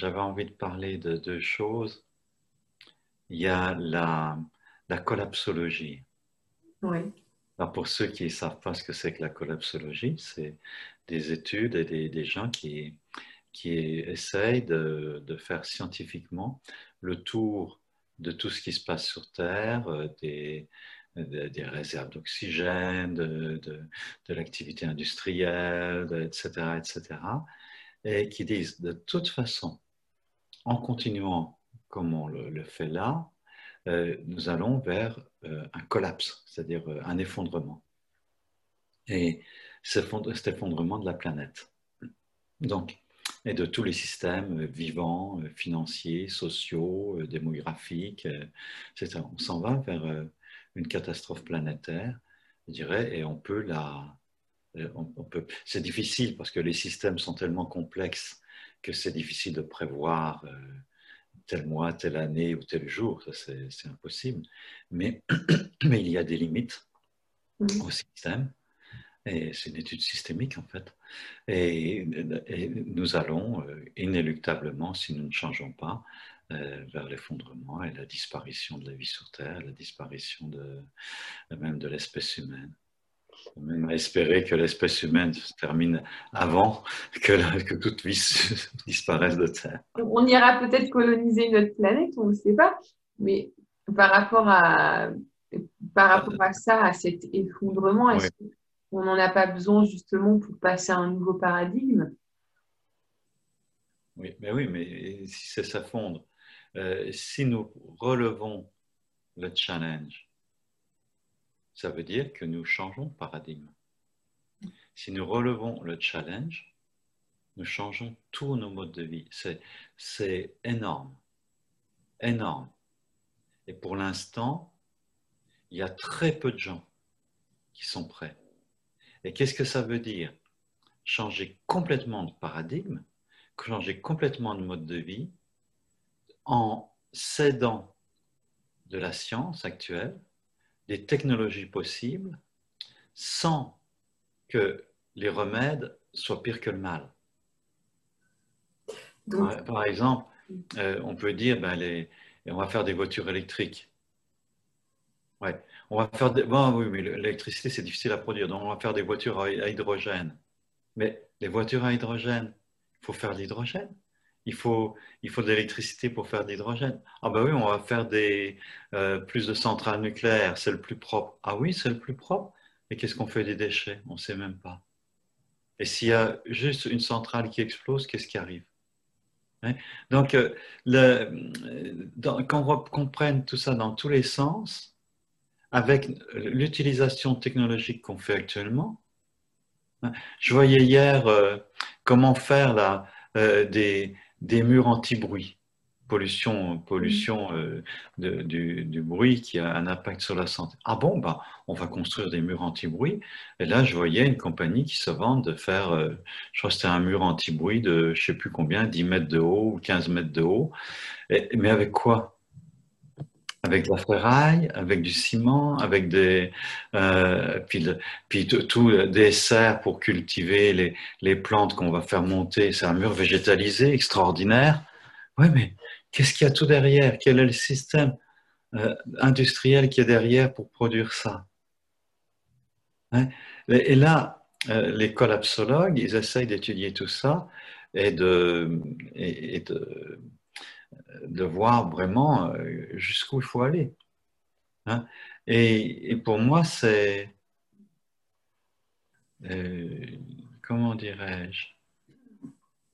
j'avais envie de parler de deux choses. Il y a la, la collapsologie. Oui. Alors pour ceux qui ne savent pas ce que c'est que la collapsologie, c'est des études et des, des gens qui, qui essayent de, de, faire scientifiquement le tour de tout ce qui se passe sur Terre, euh, des, des réserves d'oxygène, de, de, de l'activité industrielle, etc., etc., et qui disent de toute façon, en continuant comme on le, fait là, euh, nous allons vers euh, un collapse, c'est-à-dire euh, un effondrement. Et cet effondrement de la planète. Donc, et de tous les systèmes vivants, financiers, sociaux, démographiques. On s'en va vers une catastrophe planétaire, je dirais, et on peut la... C'est difficile parce que les systèmes sont tellement complexes que c'est difficile de prévoir tel mois, telle année ou tel jour, c'est impossible. Mais, mais il y a des limites au système. Et c'est une étude systémique en fait. Et, nous allons euh, inéluctablement, si nous ne changeons pas, euh, vers l'effondrement et la disparition de la vie sur Terre, la disparition de, même de l'espèce humaine même à espérer que l'espèce humaine se termine avant que, que toute vie disparaisse de Terre. On ira peut-être coloniser notre planète, on ne sait pas, mais par rapport à, par rapport à ça, à cet effondrement, est-ce qu'on n'en a pas besoin justement pour passer à un nouveau paradigme? Oui, mais oui, mais si ça s'effondre, euh, si nous relevons le challenge, ça veut dire que nous changeons de paradigme. Si nous relevons le challenge, nous changeons tous nos modes de vie. C'est énorme, énorme. Et pour l'instant, il y a très peu de gens qui sont prêts. Et qu'est-ce que ça veut dire? Changer complètement de paradigme, changer complètement de mode de vie en s'aidant de la science actuelle des technologies possibles sans que les remèdes soient pires que le mal. par, exemple, euh, on peut dire, ben, les, on va faire des voitures électriques. Ouais. On va faire des, bon, oui, mais l'électricité, c'est difficile à produire, donc on va faire des voitures à hydrogène. Mais les voitures à hydrogène, il faut faire de l'hydrogène il faut, il faut de l'électricité pour faire de l'hydrogène. Ah ben oui, on va faire des, euh, plus de centrales nucléaires, c'est le plus propre. Ah oui, c'est le plus propre. Mais qu'est-ce qu'on fait des déchets? On ne sait même pas. Et s'il y a juste une centrale qui explose, qu'est-ce qui arrive? Hein? Donc, euh, le, quand on comprenne tout ça dans tous les sens, avec l'utilisation technologique qu'on fait actuellement, hein, je voyais hier euh, comment faire la, des, des murs anti-bruit. Pollution, pollution euh, du, bruit qui a un impact sur la santé. Ah bon, bah, on va construire des murs anti-bruit. Et là, je voyais une compagnie qui se vend de faire, euh, je crois que c'était un mur anti-bruit de je ne sais plus combien, 10 mètres de haut ou 15 mètres de haut. mais avec quoi? Avec de la ferraille, avec du ciment, avec des euh, puis, puis tout, des serres pour cultiver les, les plantes qu'on va faire monter. C'est un mur végétalisé extraordinaire. Oui, mais qu'est-ce qu'il y a tout derrière? Quel est le système euh, industriel qui est derrière pour produire ça? Hein? et, là, euh, les collapsologues, ils essayent d'étudier tout ça et de, et de de voir vraiment euh, jusqu'où il faut aller. Hein. Et, pour moi, c'est, euh, comment dirais-je,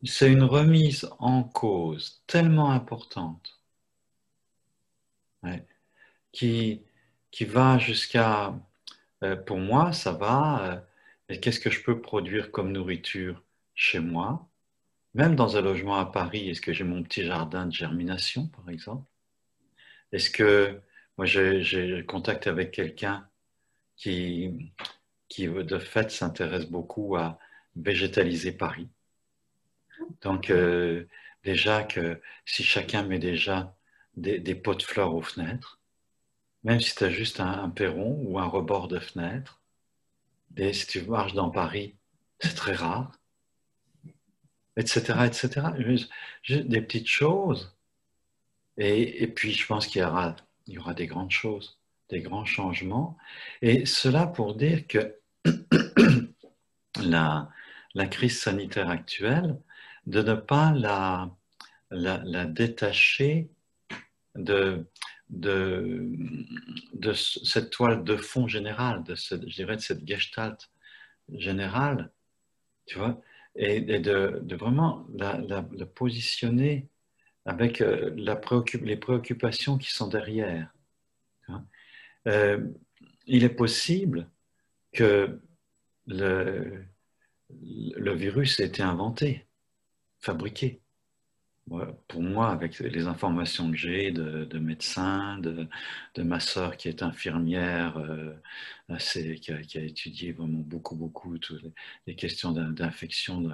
c'est une remise en cause tellement importante qui, va jusqu'à, euh, pour moi, ça va, qu'est-ce que je peux produire comme nourriture chez moi? Même dans un logement à Paris, est-ce que j'ai mon petit jardin de germination, par exemple? Est-ce que moi j'ai contact avec quelqu'un qui, qui, de fait, s'intéresse beaucoup à végétaliser Paris? Donc, euh, déjà que si chacun met déjà des, pots de fleurs aux fenêtres, même si tu as juste un, un, perron ou un rebord de fenêtre, et si tu marches dans Paris, c'est très rare etc., etc. Des petites choses. Et, et puis, je pense qu'il y aura, il y aura des grandes choses, des grands changements. Et cela pour dire que la, la crise sanitaire actuelle, de ne pas la, la, la détacher de, de, de, cette toile de fond générale, de je dirais de cette gestalt générale, tu vois, et, de, vraiment la, positionner avec euh, les préoccupations qui sont derrière. Euh, il est possible que le virus ait été inventé, fabriqué pour moi, avec les informations que j'ai de, médecins, de, ma sœur qui est infirmière, euh, qui, a, étudié vraiment beaucoup, beaucoup toutes les, questions d'infection,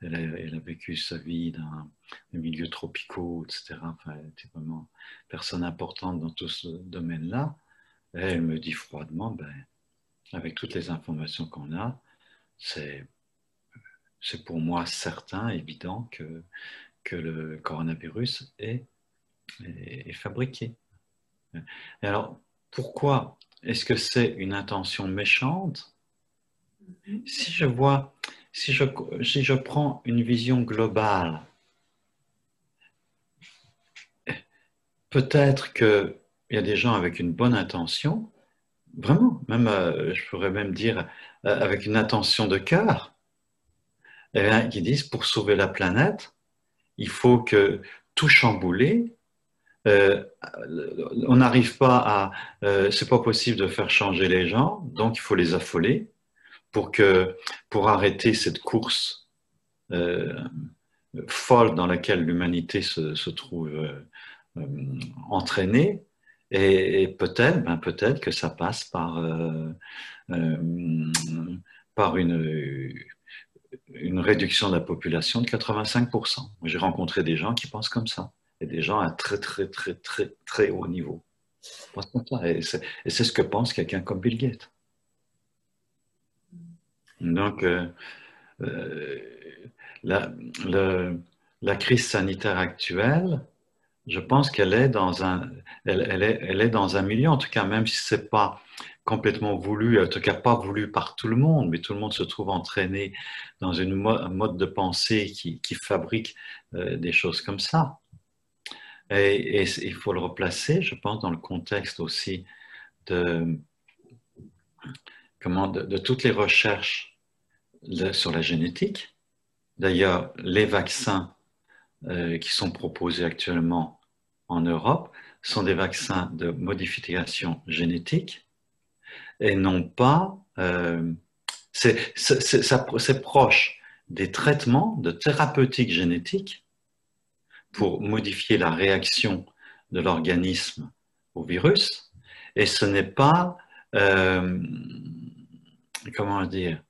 elle, a vécu sa vie dans les milieux tropicaux, etc. Enfin, elle était vraiment personne importante dans tout ce domaine-là. Elle me dit froidement, ben, avec toutes les informations qu'on a, c'est pour moi certain, évident que que le coronavirus est, fabriqué. Alors, pourquoi est-ce que c'est une intention méchante? Si je vois, si je, si je prends une vision globale, peut-être qu'il y a des gens avec une bonne intention, vraiment, même, euh, je pourrais même dire euh, avec une intention de cœur, eh qui disent pour sauver la planète, il faut que tout chambouler. Euh, on n'arrive pas à, euh, c'est pas possible de faire changer les gens, donc il faut les affoler pour que, pour arrêter cette course euh, folle dans laquelle l'humanité se, trouve entraînée. Et, peut-être, ben peut-être que ça passe par, par une, une réduction de la population de 85%. J'ai rencontré des gens qui pensent comme ça, et des gens à très, très, très, très, très haut niveau. Et c'est ce que pense quelqu'un comme Bill Gates. Donc, euh, euh, la, la, crise sanitaire actuelle, je pense qu'elle est dans un, elle, est, elle est dans un milieu, en tout cas, même si c'est pas complètement voulu, en tout cas pas voulu par tout le monde, mais tout le monde se trouve entraîné dans une un mode de pensée qui, qui fabrique euh, des choses comme ça. Et, il faut le replacer, je pense, dans le contexte aussi de, comment, de, toutes les recherches sur la génétique. D'ailleurs, les vaccins euh, qui sont proposés actuellement en Europe sont des vaccins de modification génétique et non pas... Euh, c'est proche des traitements de thérapeutique génétique pour modifier la réaction de l'organisme au virus, et ce n'est pas, euh, comment dire,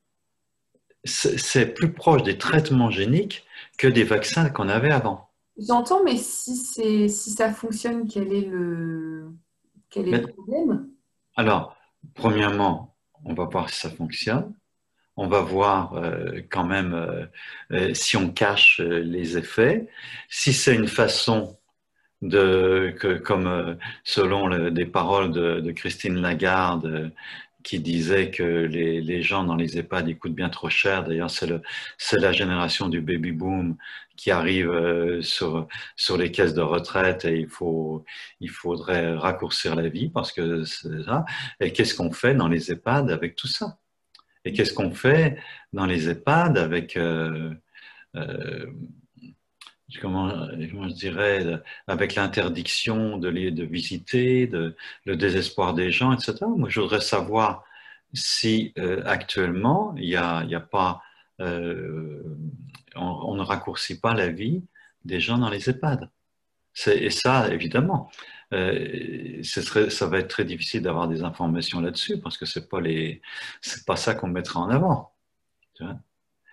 c'est plus proche des traitements géniques que des vaccins qu'on avait avant. J'entends, mais si, si ça fonctionne, quel est le, quel est le problème? Alors, premièrement, on va voir si ça fonctionne. On va voir euh, quand même euh, euh, si on cache les effets. Si c'est une façon de, que, comme selon des paroles de, Christine Lagarde, qui disait que les, les, gens dans les EHPAD ils coûtent bien trop cher. D'ailleurs, c'est la génération du baby boom qui arrive euh, sur, sur les caisses de retraite et il, faut, il faudrait raccourcir la vie parce que c'est ça. Et qu'est-ce qu'on fait dans les EHPAD avec tout ça? Et qu'est-ce qu'on fait dans les EHPAD avec, euh, euh, comment, je dirais, avec l'interdiction de, de visiter, de, le désespoir des gens, etc. Moi, je voudrais savoir si actuellement, il n'y a, a, pas on, ne raccourcit pas la vie des gens dans les EHPAD. Et ça, évidemment, euh, ça va être très difficile d'avoir des informations là-dessus parce que pas les, c'est pas ça qu'on mettra en avant.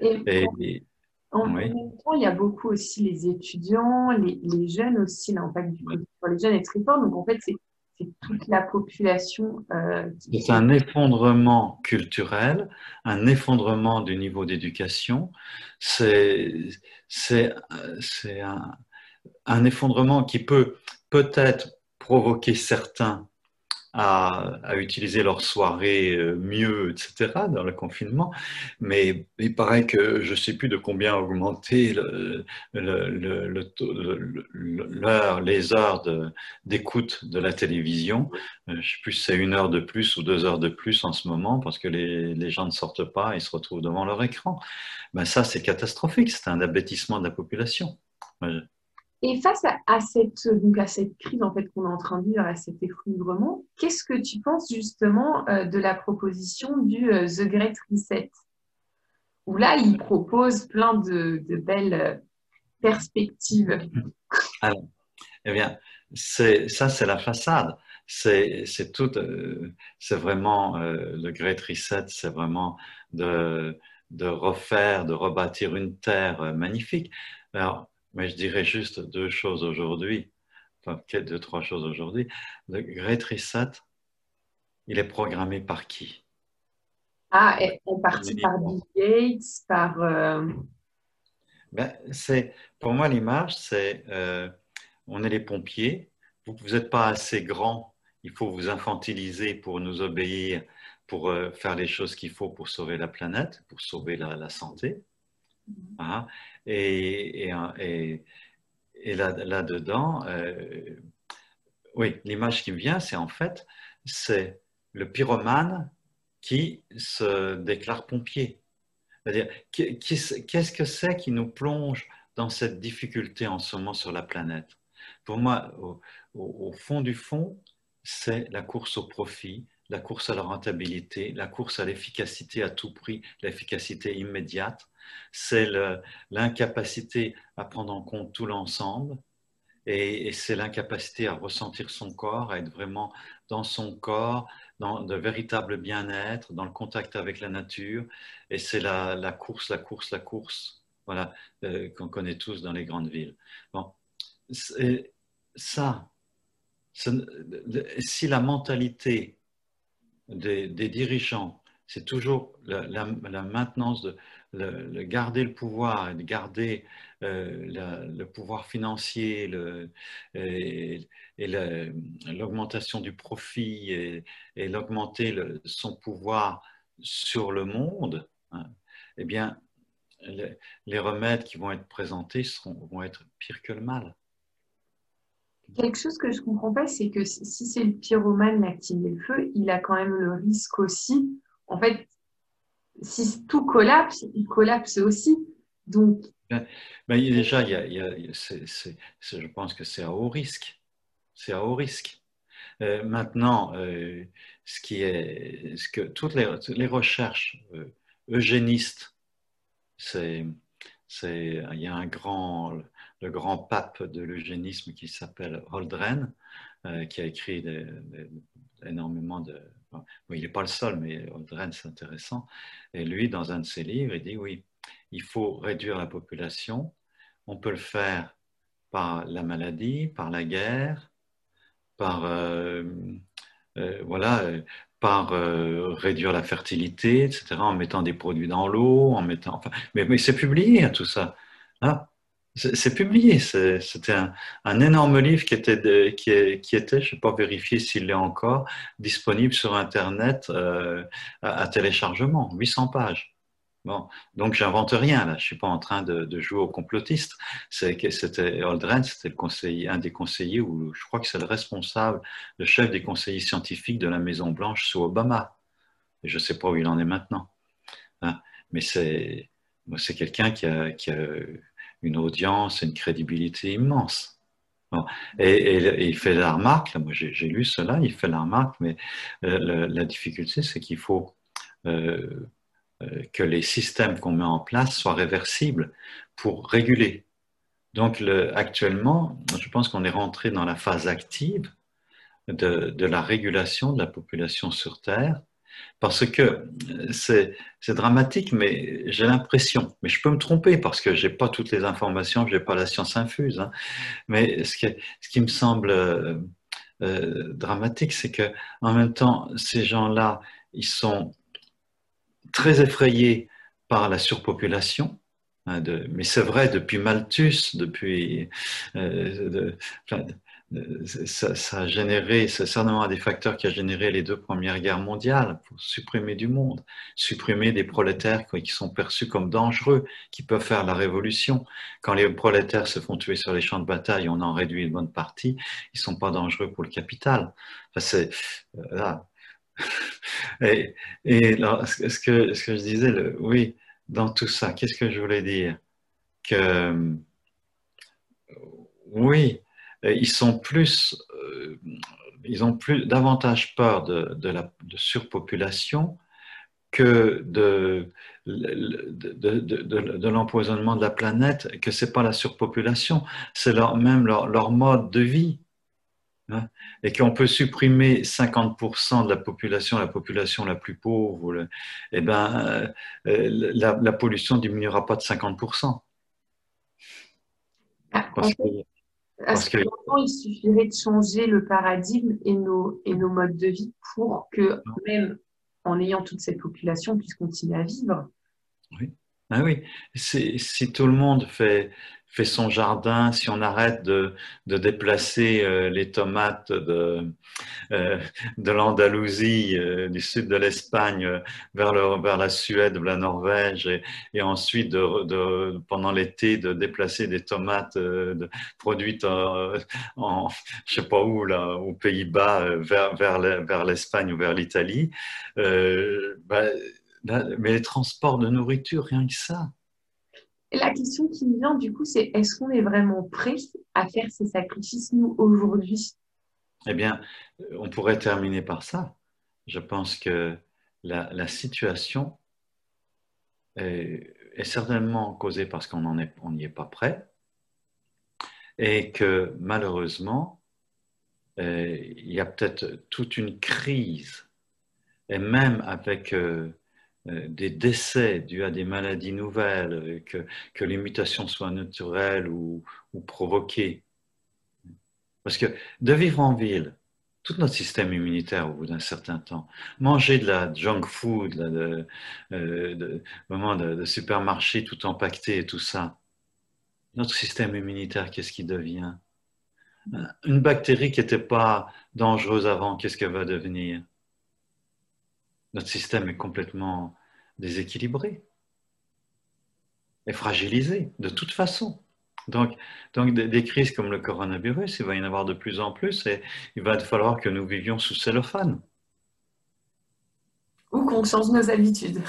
et, en même temps, il y a beaucoup aussi les étudiants, les, jeunes aussi, l'impact du Covid sur les jeunes est très fort. Donc en fait, c'est toute la population. Euh, c'est un effondrement culturel, un effondrement du niveau d'éducation. C'est un, un effondrement qui peut peut-être provoquer certains à, utiliser leur soirée euh, mieux, etc., dans le confinement. Mais il paraît que je ne sais plus de combien a augmenté le, les heures d'écoute de, la télévision. Euh, je ne sais plus si c'est une heure de plus ou deux heures de plus en ce moment, parce que les, les gens ne sortent pas, ils se retrouvent devant leur écran. Ben ça, c'est catastrophique, c'est un abêtissement de la population. Et face à, cette, donc à cette crise en fait, qu'on est en train de vivre, à cet effondrement, qu'est-ce que tu penses justement euh, de la proposition du euh, The Great Reset? Où là, il propose plein de, belles euh, perspectives. Alors, eh bien, ça, c'est la façade. C'est tout, c'est vraiment le Great Reset, c'est vraiment de, de refaire, de rebâtir une terre magnifique. Alors, mais je dirais juste deux choses aujourd'hui, enfin deux, trois choses aujourd'hui. Le Great Reset, il est programmé par qui? Ah, en partie par Bill Gates, par... Euh, ben, c'est, pour moi, l'image, c'est euh, on est les pompiers, vous n'êtes pas assez grand, il faut vous infantiliser pour nous obéir, pour euh, faire les choses qu'il faut pour sauver la planète, pour sauver la, santé. Hein? Et, et, là-dedans, euh, oui, l'image qui me vient, c'est en fait, c'est le pyromane qui se déclare pompier. C'est-à-dire, qu'est-ce que c'est qui nous plonge dans cette difficulté en ce moment sur la planète? Pour moi, au fond du fond, c'est la course au profit, la course à la rentabilité, la course à l'efficacité à tout prix, l'efficacité immédiate, c'est l'incapacité à prendre en compte tout l'ensemble et, c'est l'incapacité à ressentir son corps, à être vraiment dans son corps, dans de véritable bien-être, dans le contact avec la nature. Et c'est la, course, la course, la course, voilà, euh, qu'on connaît tous dans les grandes villes. Bon, ça, si la mentalité des, dirigeants, c'est toujours la maintenance de, le, garder le pouvoir et de garder euh, le pouvoir financier et, l'augmentation du profit et, l'augmenter son pouvoir sur le monde, hein, eh bien, les, remèdes qui vont être présentés seront, vont être pires que le mal. Quelque chose que je ne comprends pas, c'est que si c'est le pyromane met le feu, il a quand même le risque aussi, en fait, si tout collapse, il collapse aussi. Donc, ben, déjà, je pense que c'est à haut risque. C'est à haut risque. Euh, maintenant, euh, ce qui est, ce que toutes les, recherches euh, eugénistes, c'est, il y a un grand, le grand pape de l'eugénisme qui s'appelle Holdren, qui a écrit énormément de, il n'est pas le seul, mais Aldren, c'est intéressant. Et lui, dans un de ses livres, il dit oui, il faut réduire la population. On peut le faire par la maladie, par la guerre, par euh, euh, voilà, euh, par réduire la fertilité, etc., en mettant des produits dans l'eau, en mettant, enfin, mais, mais c'est publié tout ça. Hein? C'est publié, c'était un, énorme livre qui était, je ne sais pas vérifier s'il l'est encore, disponible sur Internet euh, à, téléchargement, 800 pages. Bon, donc j'invente rien là, je suis pas en train de, jouer au complotiste. C'était Aldrin, c'était un des conseillers ou je crois que c'est le responsable, le chef des conseillers scientifiques de la Maison Blanche sous Obama. Je sais pas où il en est maintenant, hein. mais c'est quelqu'un qui a une audience, une crédibilité immense. Et, il fait la remarque, moi j'ai lu cela, il fait la remarque, mais euh, la, difficulté c'est qu'il faut euh, euh, que les systèmes qu'on met en place soient réversibles pour réguler. Donc le, actuellement, je pense qu'on est rentré dans la phase active de, de la régulation de la population sur Terre parce que c'est dramatique, mais j'ai l'impression, mais je peux me tromper parce que je n'ai pas toutes les informations, je n'ai pas la science infuse, hein. mais ce qui, me semble euh, dramatique, c'est que en même temps, ces gens-là, ils sont très effrayés par la surpopulation. Hein, mais c'est vrai depuis Malthus, depuis de, ça, a généré, c'est certainement un des facteurs qui a généré les deux premières guerres mondiales pour supprimer du monde, supprimer des prolétaires qui sont perçus comme dangereux, qui peuvent faire la révolution. Quand les prolétaires se font tuer sur les champs de bataille, on en réduit une bonne partie, ils sont pas dangereux pour le capital. c'est, euh, Et, et ce, que, je disais, oui, dans tout ça, qu'est-ce que je voulais dire? Que oui, euh, ils sont plus, euh, ils ont plus davantage peur de, de la surpopulation que de, de, de l'empoisonnement de la planète, que c'est pas la surpopulation, c'est leur, même leur, leur, mode de vie. Hein, et qu'on peut supprimer 50% de la population, la population la plus pauvre, et eh ben, euh, la, la pollution diminuera pas de 50%. Ah, Parce que, parce que il suffirait de changer le paradigme et nos, et nos modes de vie pour que même en ayant toute cette population puisse continuer à vivre. Oui. Ah oui, si tout le monde fait, fait son jardin, si on arrête de, de déplacer euh, les tomates de, euh, de l'Andalousie, euh, du sud de l'Espagne, vers, le, vers la Suède ou la Norvège, et, ensuite pendant l'été de déplacer des tomates produites en, en, je sais pas où, là, aux Pays-Bas, vers, vers l'Espagne ou vers l'Italie, bah, mais les transports de nourriture, rien que ça la question qui vient du coup, c'est est-ce qu'on est vraiment prêt à faire ces sacrifices, nous, aujourd'hui? Eh bien, on pourrait terminer par ça. Je pense que la, situation est, certainement causée parce qu'on n'y est pas prêt et que malheureusement, euh, il y a peut-être toute une crise et même avec euh, des décès dus à des maladies nouvelles, euh, que, les mutations soient naturelles ou, provoquées. Parce que de vivre en ville, tout notre système immunitaire au bout d'un certain temps, manger de la junk food, euh, de, de, de supermarché tout empaqueté et tout ça, notre système immunitaire, qu'est-ce qui devient? Une bactérie qui n'était pas dangereuse avant, qu'est-ce qu'elle va devenir? Notre système est complètement déséquilibré et fragilisé de toute façon. Donc, donc des, crises comme le coronavirus, il va y en avoir de plus en plus et il va falloir que nous vivions sous cellophane. Ou qu'on change nos habitudes.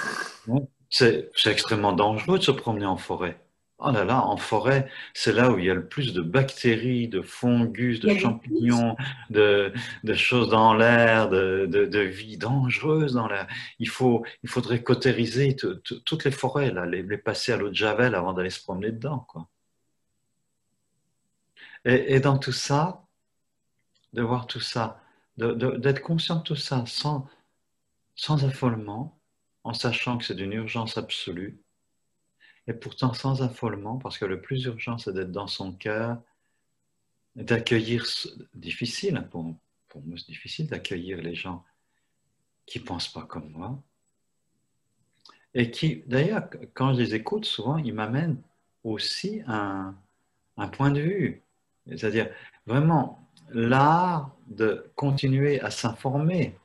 C'est extrêmement dangereux de se promener en forêt. Oh là là, en forêt, c'est là où il y a le plus de bactéries, de fungus, de champignons, de, choses dans l'air, de, vie dangereuse dans l'air. Il, faut, il faudrait cautériser toutes les forêts, là, les, passer à l'eau de Javel avant d'aller se promener dedans. Quoi. Et, dans tout ça, de voir tout ça, d'être conscient de tout ça sans, sans affolement, en sachant que c'est d'une urgence absolue et pourtant sans affolement, parce que le plus urgent, c'est d'être dans son cœur, d'accueillir, difficile, pour, pour moi c'est difficile d'accueillir les gens qui ne pensent pas comme moi, et qui, d'ailleurs, quand je les écoute, souvent, ils m'amènent aussi un, un point de vue, c'est-à-dire vraiment l'art de continuer à s'informer,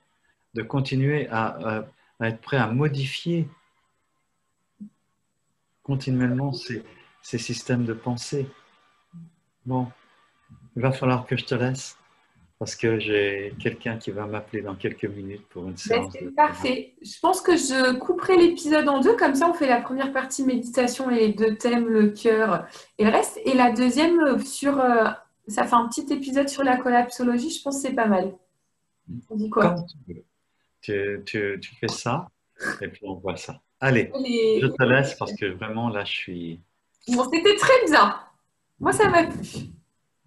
de continuer à, être prêt à modifier continuellement ces, ces systèmes de pensée. Bon, il va falloir que je te laisse parce que j'ai quelqu'un qui va m'appeler dans quelques minutes pour une ben, séance. parfait. Je pense que je couperai l'épisode en deux, comme ça on fait la première partie méditation et les deux thèmes, le cœur et le reste. Et la deuxième sur, euh, ça fait un petit épisode sur la collapsologie, je pense que c'est pas mal. On dit quoi? Tu, tu, tu fais ça et puis on voit ça. Allez, je te laisse parce que vraiment là, je suis. Bon, c'était très bien. Moi, ça m'a plu.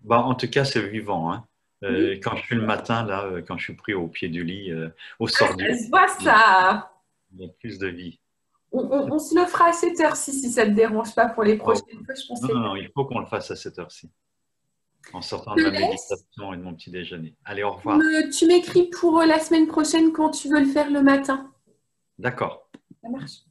Bon, en tout cas, c'est vivant. Hein. Euh, quand je suis le matin, là, euh, quand je suis pris au pied du lit, euh, au sort ah, du lit. ça. Il y a plus de vie. On, se le fera à cette heure-ci si ça ne te dérange pas pour les prochaines fois. Je pense non, non, non, il faut qu'on le fasse à cette heure-ci. En sortant de la méditation et de mon petit déjeuner. Allez, au revoir. tu m'écris pour la semaine prochaine quand tu veux le faire le matin. D'accord. Ça marche.